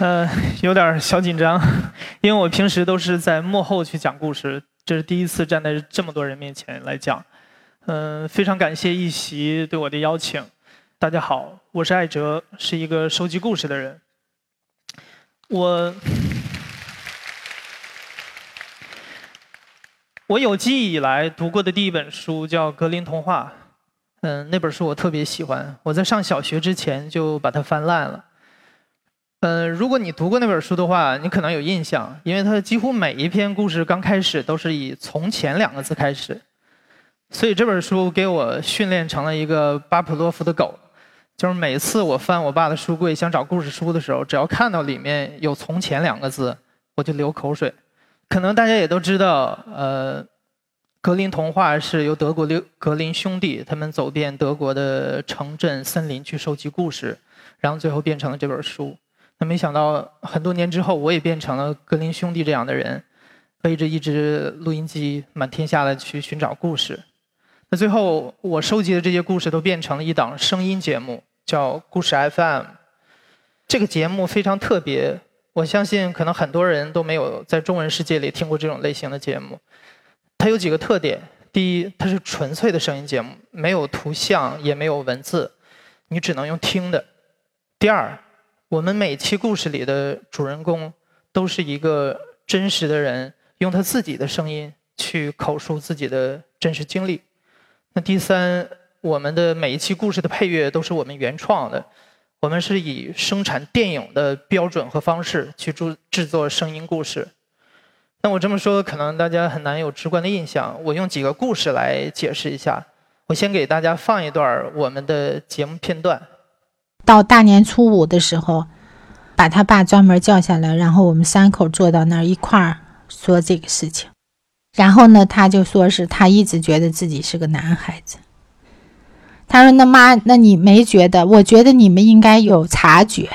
呃，有点小紧张，因为我平时都是在幕后去讲故事，这是第一次站在这么多人面前来讲。嗯，非常感谢一席对我的邀请。大家好，我是艾哲，是一个收集故事的人。我我有记忆以来读过的第一本书叫《格林童话》，嗯，那本书我特别喜欢，我在上小学之前就把它翻烂了。嗯，如果你读过那本书的话，你可能有印象，因为它几乎每一篇故事刚开始都是以“从前”两个字开始，所以这本书给我训练成了一个巴甫洛夫的狗，就是每次我翻我爸的书柜想找故事书的时候，只要看到里面有“从前”两个字，我就流口水。可能大家也都知道，呃，格林童话是由德国六格林兄弟他们走遍德国的城镇森林去收集故事，然后最后变成了这本书。那没想到，很多年之后，我也变成了格林兄弟这样的人，背着一只录音机，满天下的去寻找故事。那最后，我收集的这些故事都变成了一档声音节目，叫《故事 FM》。这个节目非常特别，我相信可能很多人都没有在中文世界里听过这种类型的节目。它有几个特点：第一，它是纯粹的声音节目，没有图像，也没有文字，你只能用听的；第二，我们每期故事里的主人公都是一个真实的人，用他自己的声音去口述自己的真实经历。那第三，我们的每一期故事的配乐都是我们原创的，我们是以生产电影的标准和方式去制制作声音故事。那我这么说，可能大家很难有直观的印象。我用几个故事来解释一下。我先给大家放一段我们的节目片段。到大年初五的时候，把他爸专门叫下来，然后我们三口坐到那儿一块儿说这个事情。然后呢，他就说是他一直觉得自己是个男孩子。他说：“那妈，那你没觉得？我觉得你们应该有察觉。”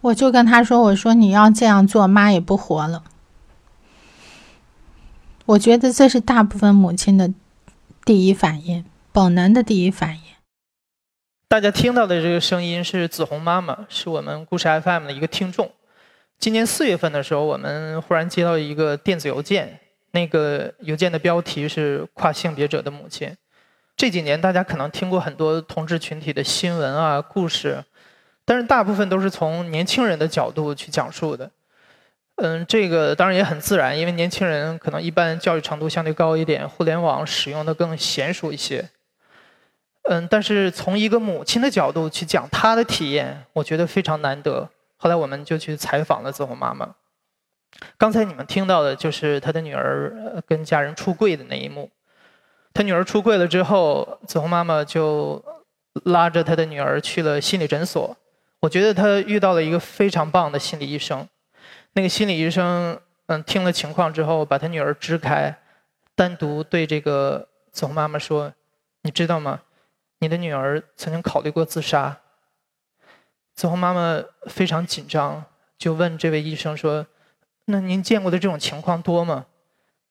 我就跟他说：“我说你要这样做，妈也不活了。”我觉得这是大部分母亲的第一反应，本能的第一反应。大家听到的这个声音是子红妈妈，是我们故事 FM 的一个听众。今年四月份的时候，我们忽然接到一个电子邮件，那个邮件的标题是“跨性别者的母亲”。这几年大家可能听过很多同志群体的新闻啊、故事，但是大部分都是从年轻人的角度去讲述的。嗯，这个当然也很自然，因为年轻人可能一般教育程度相对高一点，互联网使用的更娴熟一些。嗯，但是从一个母亲的角度去讲她的体验，我觉得非常难得。后来我们就去采访了子红妈妈。刚才你们听到的就是她的女儿跟家人出柜的那一幕。她女儿出柜了之后，子红妈妈就拉着她的女儿去了心理诊所。我觉得她遇到了一个非常棒的心理医生。那个心理医生嗯听了情况之后，把她女儿支开，单独对这个子红妈妈说：“你知道吗？”你的女儿曾经考虑过自杀。子红妈妈非常紧张，就问这位医生说：“那您见过的这种情况多吗？”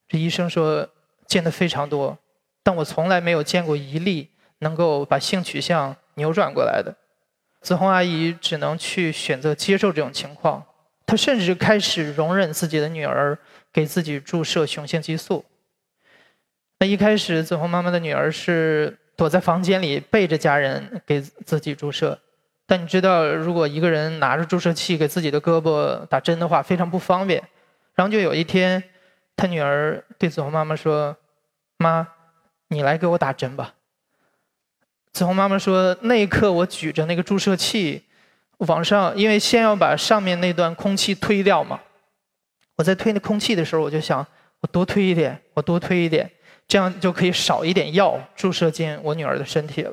这医生说：“见的非常多，但我从来没有见过一例能够把性取向扭转过来的。”子红阿姨只能去选择接受这种情况，她甚至开始容忍自己的女儿给自己注射雄性激素。那一开始，子红妈妈的女儿是。躲在房间里背着家人给自己注射，但你知道，如果一个人拿着注射器给自己的胳膊打针的话，非常不方便。然后就有一天，他女儿对子红妈妈说：“妈，你来给我打针吧。”子红妈妈说：“那一刻，我举着那个注射器往上，因为先要把上面那段空气推掉嘛。我在推那空气的时候，我就想，我多推一点，我多推一点。”这样就可以少一点药注射进我女儿的身体了。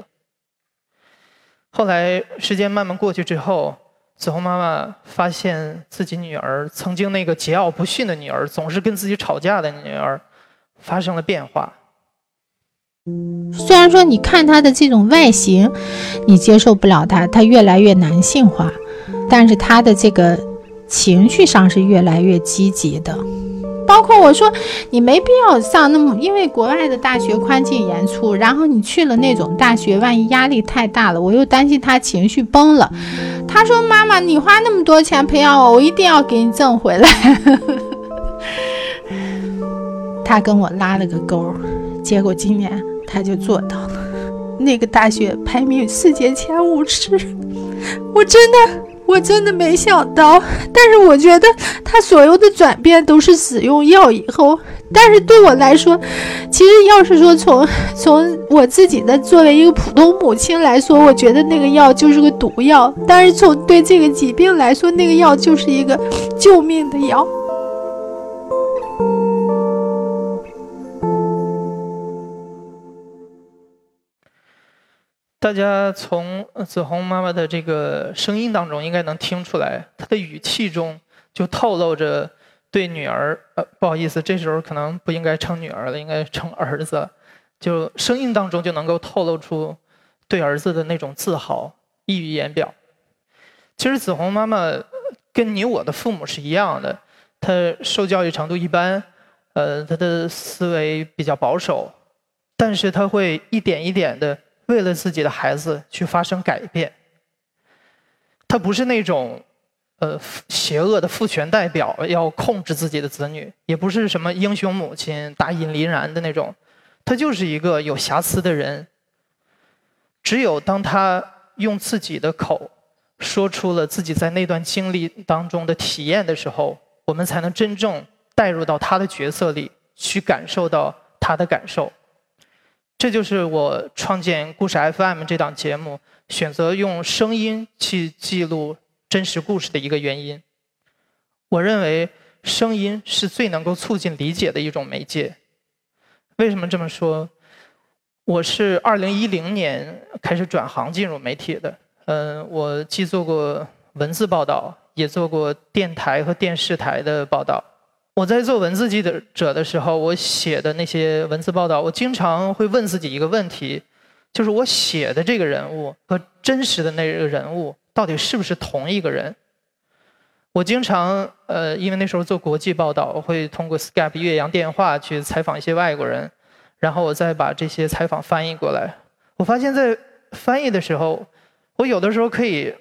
后来时间慢慢过去之后，子红妈妈发现自己女儿曾经那个桀骜不驯的女儿，总是跟自己吵架的女儿，发生了变化。虽然说你看她的这种外形，你接受不了她，她越来越男性化，但是她的这个情绪上是越来越积极的。包括我说你没必要上那么，因为国外的大学宽进严出，然后你去了那种大学，万一压力太大了，我又担心他情绪崩了。他说：“妈妈，你花那么多钱培养我，我一定要给你挣回来。”他跟我拉了个钩，结果今年他就做到了，那个大学排名世界前五十，我真的。我真的没想到，但是我觉得他所有的转变都是使用药以后。但是对我来说，其实要是说从从我自己的作为一个普通母亲来说，我觉得那个药就是个毒药。但是从对这个疾病来说，那个药就是一个救命的药。大家从子红妈妈的这个声音当中，应该能听出来，她的语气中就透露着对女儿……呃，不好意思，这时候可能不应该称女儿了，应该称儿子。就声音当中就能够透露出对儿子的那种自豪，溢于言表。其实子红妈妈跟你我的父母是一样的，她受教育程度一般，呃，她的思维比较保守，但是她会一点一点的。为了自己的孩子去发生改变，他不是那种呃邪恶的父权代表，要控制自己的子女，也不是什么英雄母亲大义凛然的那种，他就是一个有瑕疵的人。只有当他用自己的口说出了自己在那段经历当中的体验的时候，我们才能真正带入到他的角色里，去感受到他的感受。这就是我创建故事 FM 这档节目，选择用声音去记录真实故事的一个原因。我认为声音是最能够促进理解的一种媒介。为什么这么说？我是2010年开始转行进入媒体的。嗯，我既做过文字报道，也做过电台和电视台的报道。我在做文字记者的时候，我写的那些文字报道，我经常会问自己一个问题，就是我写的这个人物和真实的那个人物到底是不是同一个人？我经常呃，因为那时候做国际报道，我会通过 Skype 越洋电话去采访一些外国人，然后我再把这些采访翻译过来。我发现，在翻译的时候，我有的时候可以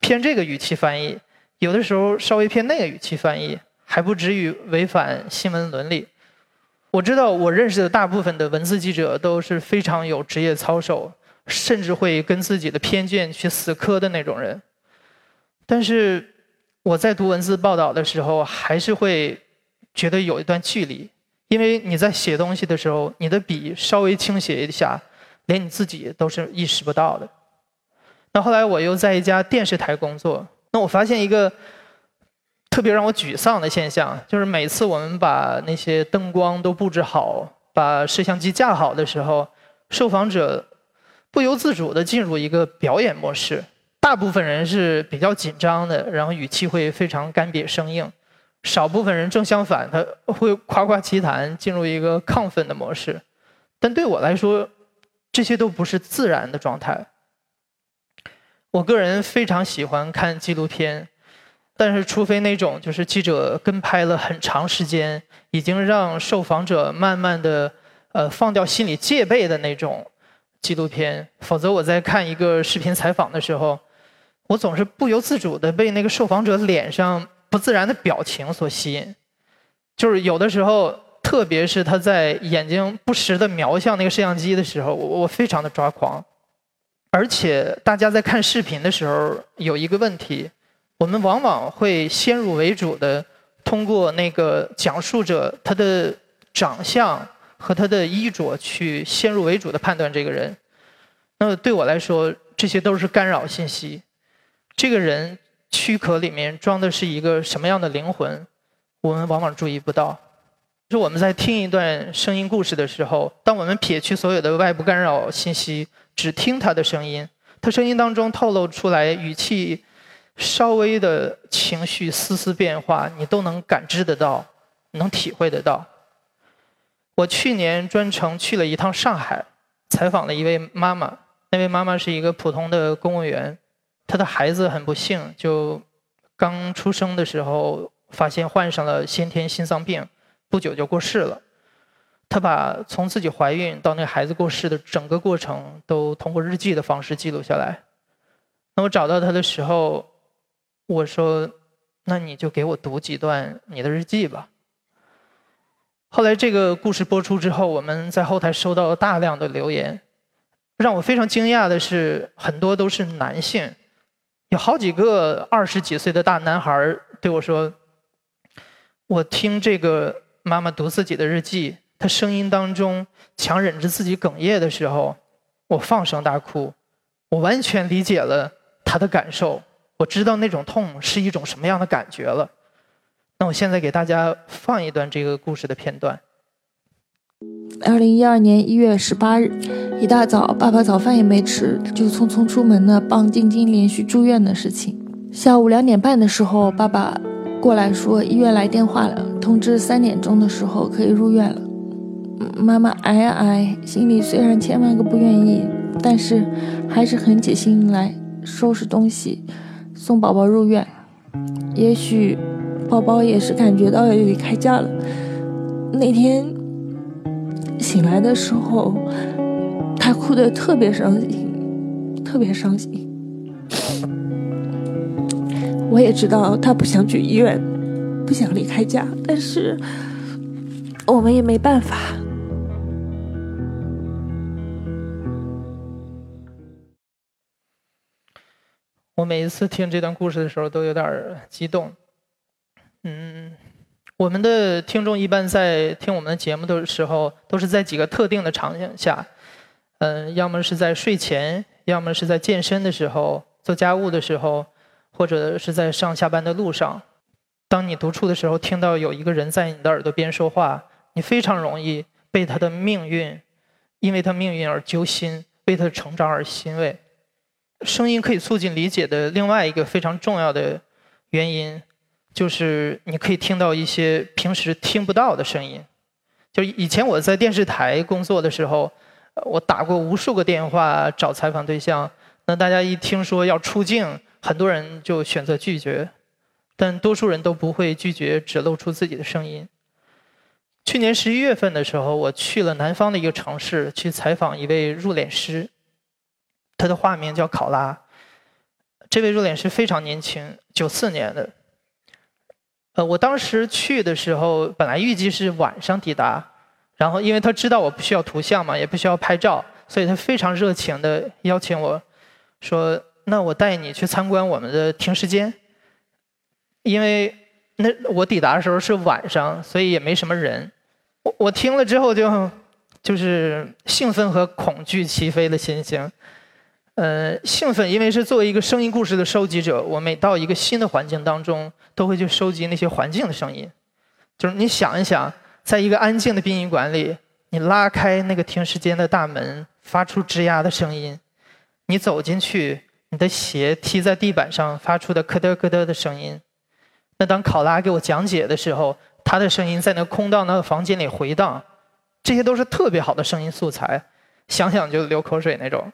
偏这个语气翻译，有的时候稍微偏那个语气翻译。还不至于违反新闻伦理。我知道我认识的大部分的文字记者都是非常有职业操守，甚至会跟自己的偏见去死磕的那种人。但是我在读文字报道的时候，还是会觉得有一段距离，因为你在写东西的时候，你的笔稍微倾斜一下，连你自己都是意识不到的。那后来我又在一家电视台工作，那我发现一个。特别让我沮丧的现象，就是每次我们把那些灯光都布置好，把摄像机架好的时候，受访者不由自主地进入一个表演模式。大部分人是比较紧张的，然后语气会非常干瘪生硬；少部分人正相反，他会夸夸其谈，进入一个亢奋的模式。但对我来说，这些都不是自然的状态。我个人非常喜欢看纪录片。但是，除非那种就是记者跟拍了很长时间，已经让受访者慢慢的呃放掉心理戒备的那种纪录片，否则我在看一个视频采访的时候，我总是不由自主的被那个受访者脸上不自然的表情所吸引。就是有的时候，特别是他在眼睛不时的瞄向那个摄像机的时候，我我非常的抓狂。而且，大家在看视频的时候有一个问题。我们往往会先入为主的通过那个讲述者他的长相和他的衣着去先入为主的判断这个人。那么对我来说，这些都是干扰信息。这个人躯壳里面装的是一个什么样的灵魂，我们往往注意不到。是我们在听一段声音故事的时候，当我们撇去所有的外部干扰信息，只听他的声音，他声音当中透露出来语气。稍微的情绪丝丝变化，你都能感知得到，能体会得到。我去年专程去了一趟上海，采访了一位妈妈。那位妈妈是一个普通的公务员，她的孩子很不幸，就刚出生的时候发现患上了先天心脏病，不久就过世了。她把从自己怀孕到那孩子过世的整个过程都通过日记的方式记录下来。那我找到她的时候，我说：“那你就给我读几段你的日记吧。”后来这个故事播出之后，我们在后台收到了大量的留言。让我非常惊讶的是，很多都是男性，有好几个二十几岁的大男孩对我说：“我听这个妈妈读自己的日记，她声音当中强忍着自己哽咽的时候，我放声大哭，我完全理解了她的感受，我知道那种痛是一种什么样的感觉了。”那我现在给大家放一段这个故事的片段。二零一二年一月十八日，一大早，爸爸早饭也没吃，就匆匆出门呢，帮晶晶连续住院的事情。下午两点半的时候，爸爸过来说医院来电话了，通知三点钟的时候可以入院了。妈妈挨呀挨，心里虽然千万个不愿意，但是还是很起心来收拾东西，送宝宝入院。也许宝宝也是感觉到要离开家了。那天。醒来的时候，他哭得特别伤心，特别伤心。我也知道他不想去医院，不想离开家，但是我们也没办法。我每一次听这段故事的时候，都有点激动。嗯。我们的听众一般在听我们的节目的时候，都是在几个特定的场景下，嗯，要么是在睡前，要么是在健身的时候、做家务的时候，或者是在上下班的路上。当你独处的时候，听到有一个人在你的耳朵边说话，你非常容易被他的命运，因为他命运而揪心，为他的成长而欣慰。声音可以促进理解的另外一个非常重要的原因。就是你可以听到一些平时听不到的声音。就以前我在电视台工作的时候，我打过无数个电话找采访对象。那大家一听说要出镜，很多人就选择拒绝，但多数人都不会拒绝只露出自己的声音。去年十一月份的时候，我去了南方的一个城市去采访一位入殓师，他的化名叫考拉。这位入殓师非常年轻，九四年的。呃，我当时去的时候，本来预计是晚上抵达，然后因为他知道我不需要图像嘛，也不需要拍照，所以他非常热情的邀请我，说：“那我带你去参观我们的停尸间。”因为那我抵达的时候是晚上，所以也没什么人。我我听了之后就就是兴奋和恐惧齐飞的心情。呃，兴奋，因为是作为一个声音故事的收集者，我每到一个新的环境当中，都会去收集那些环境的声音。就是你想一想，在一个安静的殡仪馆里，你拉开那个停尸间的大门，发出吱呀的声音；你走进去，你的鞋踢在地板上发出的咯噔咯噔的声音。那当考拉给我讲解的时候，他的声音在那空荡荡的房间里回荡，这些都是特别好的声音素材，想想就流口水那种。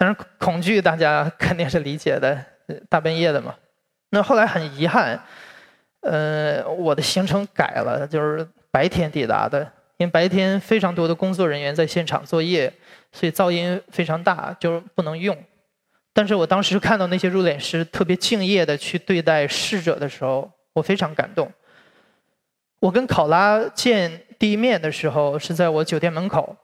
但是恐惧，大家肯定是理解的。大半夜的嘛，那后来很遗憾，呃，我的行程改了，就是白天抵达的。因为白天非常多的工作人员在现场作业，所以噪音非常大，就是不能用。但是我当时看到那些入殓师特别敬业的去对待逝者的时候，我非常感动。我跟考拉见第一面的时候，是在我酒店门口。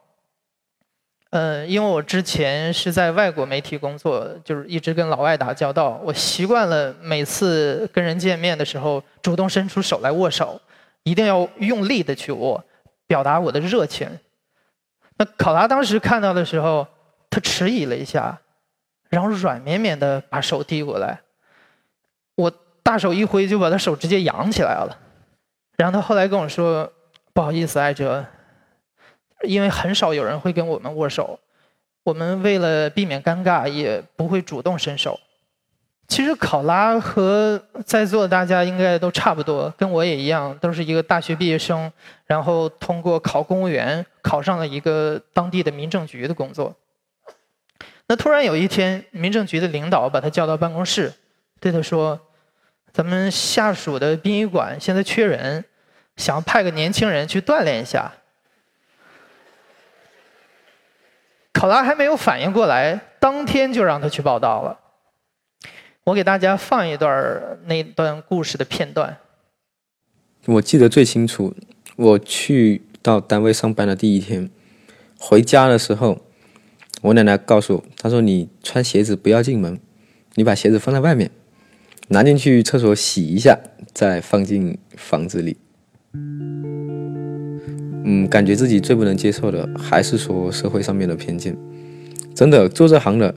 嗯，因为我之前是在外国媒体工作，就是一直跟老外打交道，我习惯了每次跟人见面的时候，主动伸出手来握手，一定要用力的去握，表达我的热情。那考拉当时看到的时候，他迟疑了一下，然后软绵绵的把手递过来，我大手一挥就把他手直接扬起来了，然后他后来跟我说：“不好意思，艾哲。”因为很少有人会跟我们握手，我们为了避免尴尬，也不会主动伸手。其实考拉和在座的大家应该都差不多，跟我也一样，都是一个大学毕业生，然后通过考公务员考上了一个当地的民政局的工作。那突然有一天，民政局的领导把他叫到办公室，对他说：“咱们下属的殡仪馆现在缺人，想派个年轻人去锻炼一下。考拉还没有反应过来，当天就让他去报道了。我给大家放一段那段故事的片段。我记得最清楚，我去到单位上班的第一天，回家的时候，我奶奶告诉我，她说：“你穿鞋子不要进门，你把鞋子放在外面，拿进去厕所洗一下，再放进房子里。”嗯，感觉自己最不能接受的还是说社会上面的偏见。真的做这行的，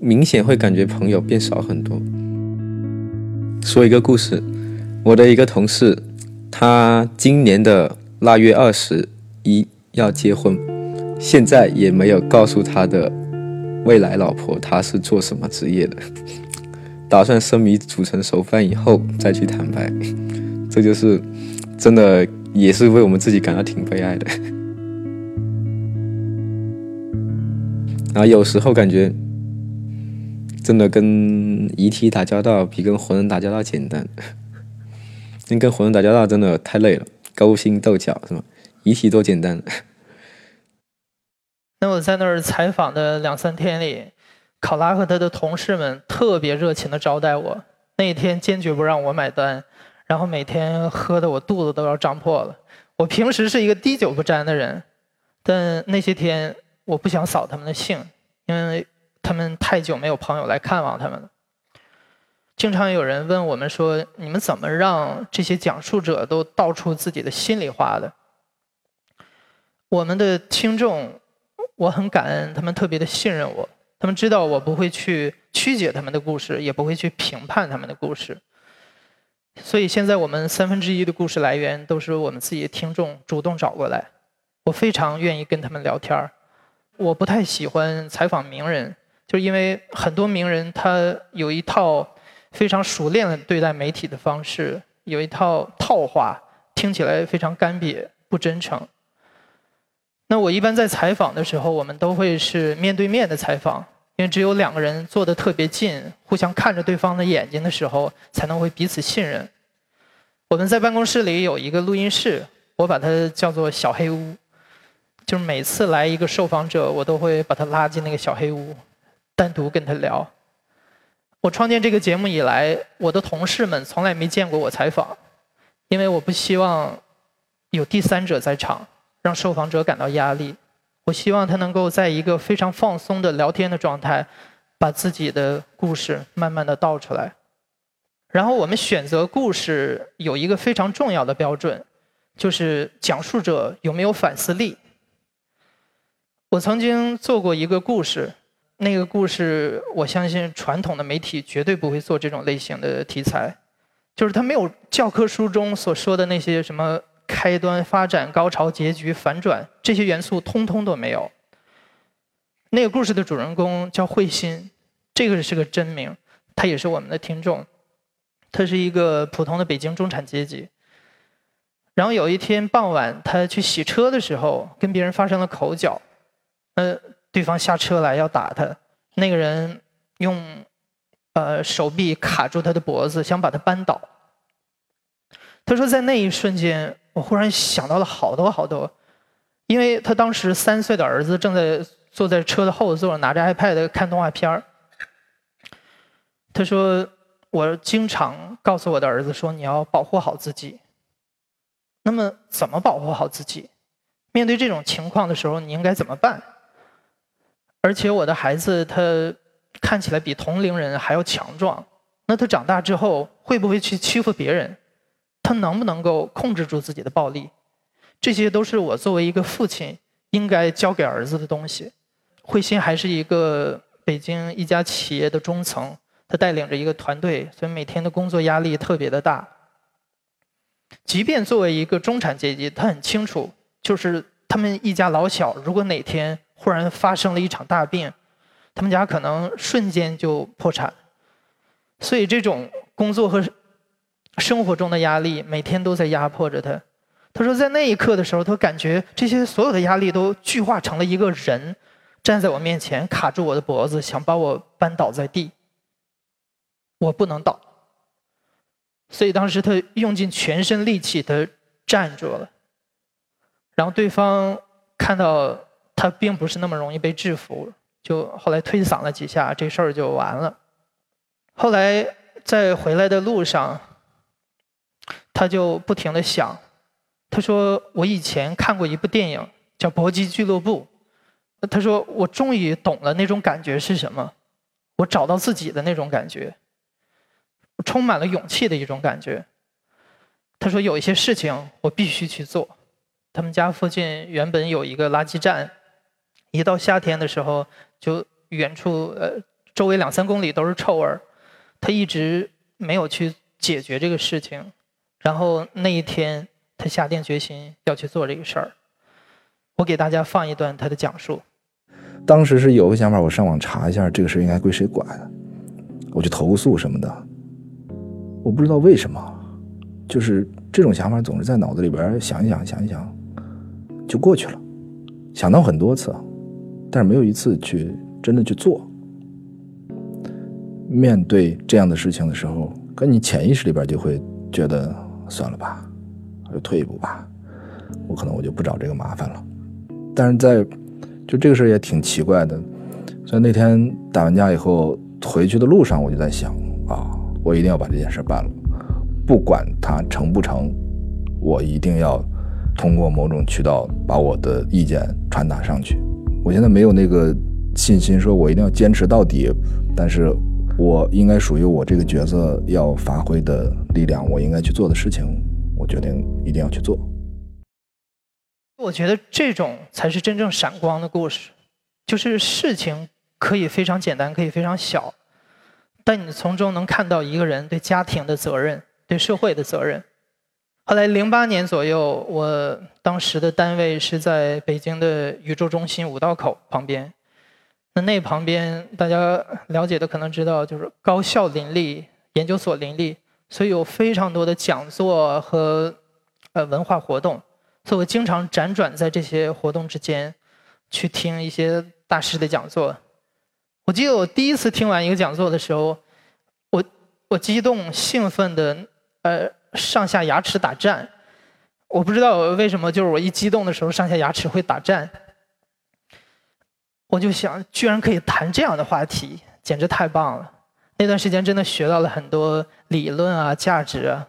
明显会感觉朋友变少很多。说一个故事，我的一个同事，他今年的腊月二十一要结婚，现在也没有告诉他的未来老婆他是做什么职业的，打算生米煮成熟饭以后再去坦白。这就是真的。也是为我们自己感到挺悲哀的，然后有时候感觉，真的跟遗体打交道比跟活人打交道简单，因 为跟活人打交道真的太累了，勾心斗角是吗？遗体多简单。那我在那儿采访的两三天里，考拉和他的同事们特别热情的招待我，那一天坚决不让我买单。然后每天喝的我肚子都要胀破了。我平时是一个滴酒不沾的人，但那些天我不想扫他们的兴，因为他们太久没有朋友来看望他们了。经常有人问我们说：“你们怎么让这些讲述者都道出自己的心里话的？”我们的听众，我很感恩他们特别的信任我，他们知道我不会去曲解他们的故事，也不会去评判他们的故事。所以现在我们三分之一的故事来源都是我们自己的听众主动找过来，我非常愿意跟他们聊天儿。我不太喜欢采访名人，就是因为很多名人他有一套非常熟练的对待媒体的方式，有一套套话，听起来非常干瘪不真诚。那我一般在采访的时候，我们都会是面对面的采访。因为只有两个人坐得特别近，互相看着对方的眼睛的时候，才能会彼此信任。我们在办公室里有一个录音室，我把它叫做“小黑屋”。就是每次来一个受访者，我都会把他拉进那个小黑屋，单独跟他聊。我创建这个节目以来，我的同事们从来没见过我采访，因为我不希望有第三者在场，让受访者感到压力。我希望他能够在一个非常放松的聊天的状态，把自己的故事慢慢的道出来。然后我们选择故事有一个非常重要的标准，就是讲述者有没有反思力。我曾经做过一个故事，那个故事我相信传统的媒体绝对不会做这种类型的题材，就是他没有教科书中所说的那些什么。开端、发展、高潮、结局、反转，这些元素通通都没有。那个故事的主人公叫慧心，这个是个真名，他也是我们的听众。他是一个普通的北京中产阶级。然后有一天傍晚，他去洗车的时候，跟别人发生了口角。呃，对方下车来要打他，那个人用呃手臂卡住他的脖子，想把他扳倒。他说，在那一瞬间。我忽然想到了好多好多，因为他当时三岁的儿子正在坐在车的后座，拿着 iPad 看动画片儿。他说：“我经常告诉我的儿子说，你要保护好自己。那么，怎么保护好自己？面对这种情况的时候，你应该怎么办？而且，我的孩子他看起来比同龄人还要强壮，那他长大之后会不会去欺负别人？”他能不能够控制住自己的暴力？这些都是我作为一个父亲应该教给儿子的东西。慧心还是一个北京一家企业的中层，他带领着一个团队，所以每天的工作压力特别的大。即便作为一个中产阶级，他很清楚，就是他们一家老小，如果哪天忽然发生了一场大病，他们家可能瞬间就破产。所以这种工作和。生活中的压力每天都在压迫着他。他说，在那一刻的时候，他感觉这些所有的压力都具化成了一个人，站在我面前，卡住我的脖子，想把我扳倒在地。我不能倒。所以当时他用尽全身力气，他站住了。然后对方看到他并不是那么容易被制服，就后来推搡了几下，这事儿就完了。后来在回来的路上，他就不停的想，他说：“我以前看过一部电影叫《搏击俱乐部》，他说我终于懂了那种感觉是什么，我找到自己的那种感觉，充满了勇气的一种感觉。”他说：“有一些事情我必须去做。”他们家附近原本有一个垃圾站，一到夏天的时候，就远处呃周围两三公里都是臭味儿。他一直没有去解决这个事情，然后那一天他下定决心要去做这个事儿。我给大家放一段他的讲述。当时是有个想法，我上网查一下这个事应该归谁管，我去投诉什么的。我不知道为什么，就是这种想法总是在脑子里边想一想，想一想。就过去了，想到很多次，但是没有一次去真的去做。面对这样的事情的时候，跟你潜意识里边就会觉得算了吧，我就退一步吧，我可能我就不找这个麻烦了。但是在就这个事儿也挺奇怪的，所以那天打完架以后回去的路上，我就在想啊，我一定要把这件事办了，不管它成不成，我一定要。通过某种渠道把我的意见传达上去。我现在没有那个信心，说我一定要坚持到底。但是，我应该属于我这个角色要发挥的力量，我应该去做的事情，我决定一定要去做。我觉得这种才是真正闪光的故事，就是事情可以非常简单，可以非常小，但你从中能看到一个人对家庭的责任，对社会的责任。后来，零八年左右，我当时的单位是在北京的宇宙中心五道口旁边。那那旁边，大家了解的可能知道，就是高校林立，研究所林立，所以有非常多的讲座和呃文化活动。所以我经常辗转在这些活动之间，去听一些大师的讲座。我记得我第一次听完一个讲座的时候，我我激动兴奋的呃。上下牙齿打颤，我不知道为什么，就是我一激动的时候，上下牙齿会打颤。我就想，居然可以谈这样的话题，简直太棒了。那段时间真的学到了很多理论啊、价值啊。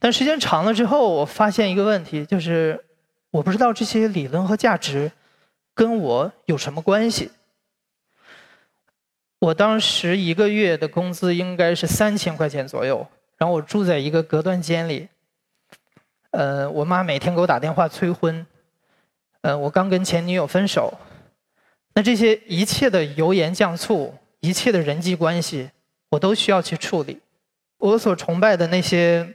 但时间长了之后，我发现一个问题，就是我不知道这些理论和价值跟我有什么关系。我当时一个月的工资应该是三千块钱左右。然后我住在一个隔断间里，呃，我妈每天给我打电话催婚，呃，我刚跟前女友分手，那这些一切的油盐酱醋，一切的人际关系，我都需要去处理。我所崇拜的那些，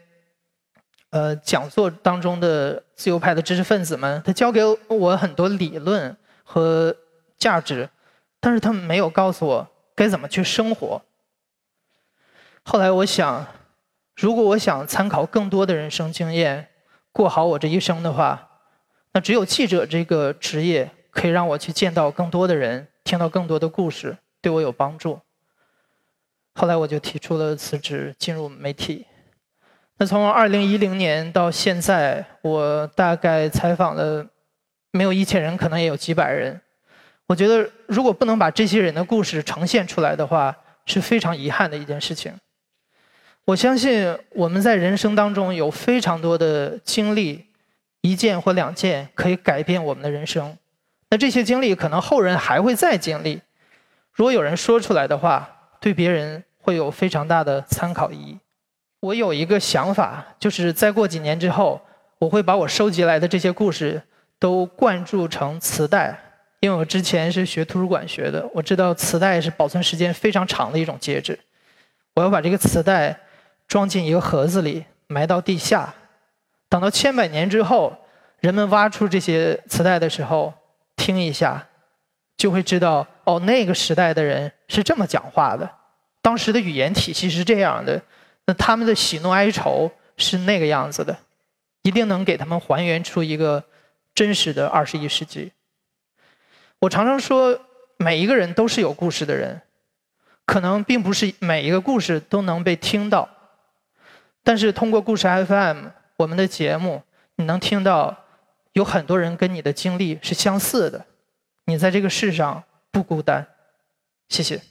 呃，讲座当中的自由派的知识分子们，他教给我很多理论和价值，但是他们没有告诉我该怎么去生活。后来我想。如果我想参考更多的人生经验，过好我这一生的话，那只有记者这个职业可以让我去见到更多的人，听到更多的故事，对我有帮助。后来我就提出了辞职，进入媒体。那从二零一零年到现在，我大概采访了没有一千人，可能也有几百人。我觉得，如果不能把这些人的故事呈现出来的话，是非常遗憾的一件事情。我相信我们在人生当中有非常多的经历，一件或两件可以改变我们的人生。那这些经历可能后人还会再经历。如果有人说出来的话，对别人会有非常大的参考意义。我有一个想法，就是再过几年之后，我会把我收集来的这些故事都灌注成磁带。因为我之前是学图书馆学的，我知道磁带是保存时间非常长的一种介质。我要把这个磁带。装进一个盒子里，埋到地下。等到千百年之后，人们挖出这些磁带的时候，听一下，就会知道哦，那个时代的人是这么讲话的，当时的语言体系是这样的，那他们的喜怒哀愁是那个样子的，一定能给他们还原出一个真实的二十一世纪。我常常说，每一个人都是有故事的人，可能并不是每一个故事都能被听到。但是通过故事 FM 我们的节目，你能听到有很多人跟你的经历是相似的，你在这个世上不孤单。谢谢。